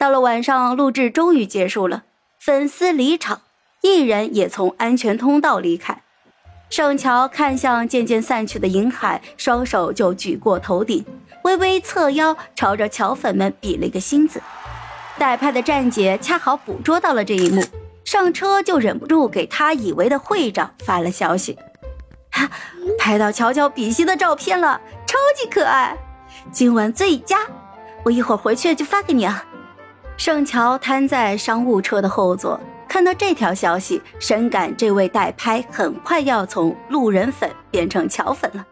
到了晚上，录制终于结束了，粉丝离场，艺人也从安全通道离开。盛乔看向渐渐散去的银海，双手就举过头顶，微微侧腰，朝着乔粉们比了一个心字。代拍的站姐恰好捕捉到了这一幕，上车就忍不住给他以为的会长发了消息：“哈，拍到乔乔比心的照片了，超级可爱，今晚最佳，我一会儿回去就发给你啊。”盛乔瘫在商务车的后座。看到这条消息，深感这位代拍很快要从路人粉变成乔粉了。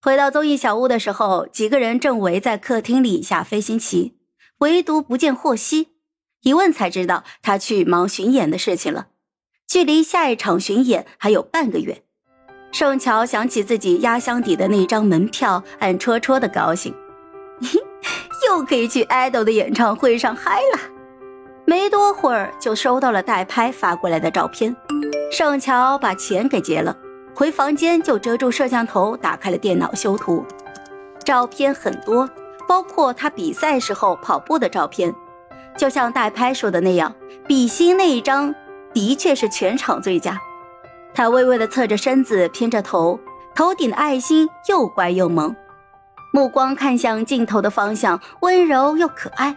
回到综艺小屋的时候，几个人正围在客厅里下飞行棋，唯独不见霍希。一问才知道他去忙巡演的事情了，距离下一场巡演还有半个月。盛乔想起自己压箱底的那张门票，暗戳戳的高兴，又可以去爱豆的演唱会上嗨了。没多会儿就收到了代拍发过来的照片，盛乔把钱给结了，回房间就遮住摄像头，打开了电脑修图。照片很多，包括他比赛时候跑步的照片。就像代拍说的那样，比心那一张的确是全场最佳。他微微的侧着身子，偏着头，头顶的爱心又乖又萌，目光看向镜头的方向，温柔又可爱。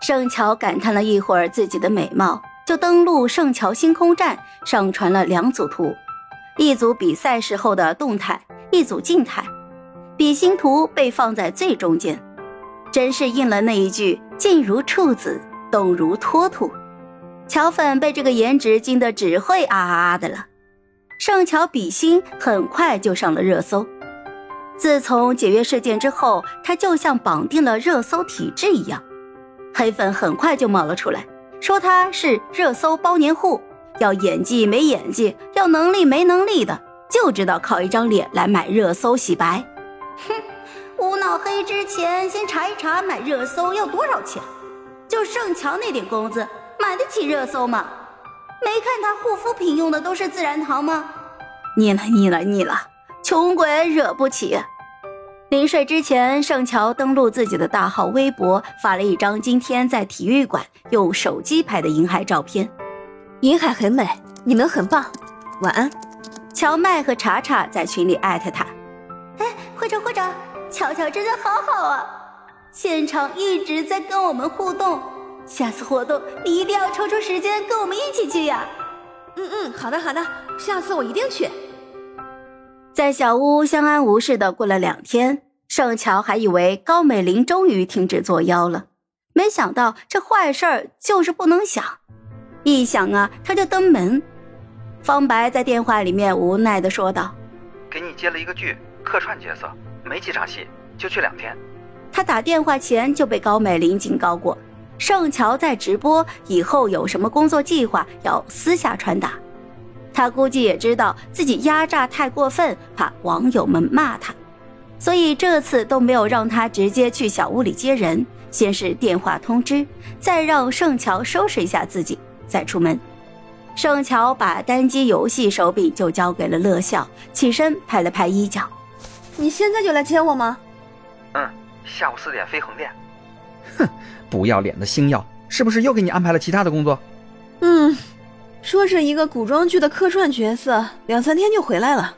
盛乔感叹了一会儿自己的美貌，就登录盛乔星空站，上传了两组图，一组比赛时候的动态，一组静态。比心图被放在最中间，真是应了那一句“静如处子，动如脱兔”。乔粉被这个颜值惊得只会啊啊啊的了。盛乔比心很快就上了热搜，自从解约事件之后，他就像绑定了热搜体质一样。黑粉很快就冒了出来，说他是热搜包年户，要演技没演技，要能力没能力的，就知道靠一张脸来买热搜洗白。哼，无脑黑之前先查一查买热搜要多少钱，就盛乔那点工资，买得起热搜吗？没看他护肤品用的都是自然堂吗？腻了腻了腻了，穷鬼惹不起。临睡之前，盛乔登录自己的大号微博，发了一张今天在体育馆用手机拍的银海照片。银海很美，你们很棒，晚安。乔麦和查查在群里艾特他。哎，会长会长，乔乔真的好好啊，现场一直在跟我们互动。下次活动你一定要抽出时间跟我们一起去呀。嗯嗯，好的好的，下次我一定去。在小屋相安无事的过了两天，盛乔还以为高美玲终于停止作妖了，没想到这坏事儿就是不能想，一想啊他就登门。方白在电话里面无奈的说道：“给你接了一个剧，客串角色，没几场戏，就去两天。”他打电话前就被高美玲警告过，盛乔在直播以后有什么工作计划要私下传达。他估计也知道自己压榨太过分，怕网友们骂他，所以这次都没有让他直接去小屋里接人，先是电话通知，再让盛乔收拾一下自己，再出门。盛乔把单机游戏手柄就交给了乐笑，起身拍了拍衣角：“你现在就来接我吗？”“嗯，下午四点飞横店。”“哼，不要脸的星耀，是不是又给你安排了其他的工作？”“嗯。”说是一个古装剧的客串角色，两三天就回来了。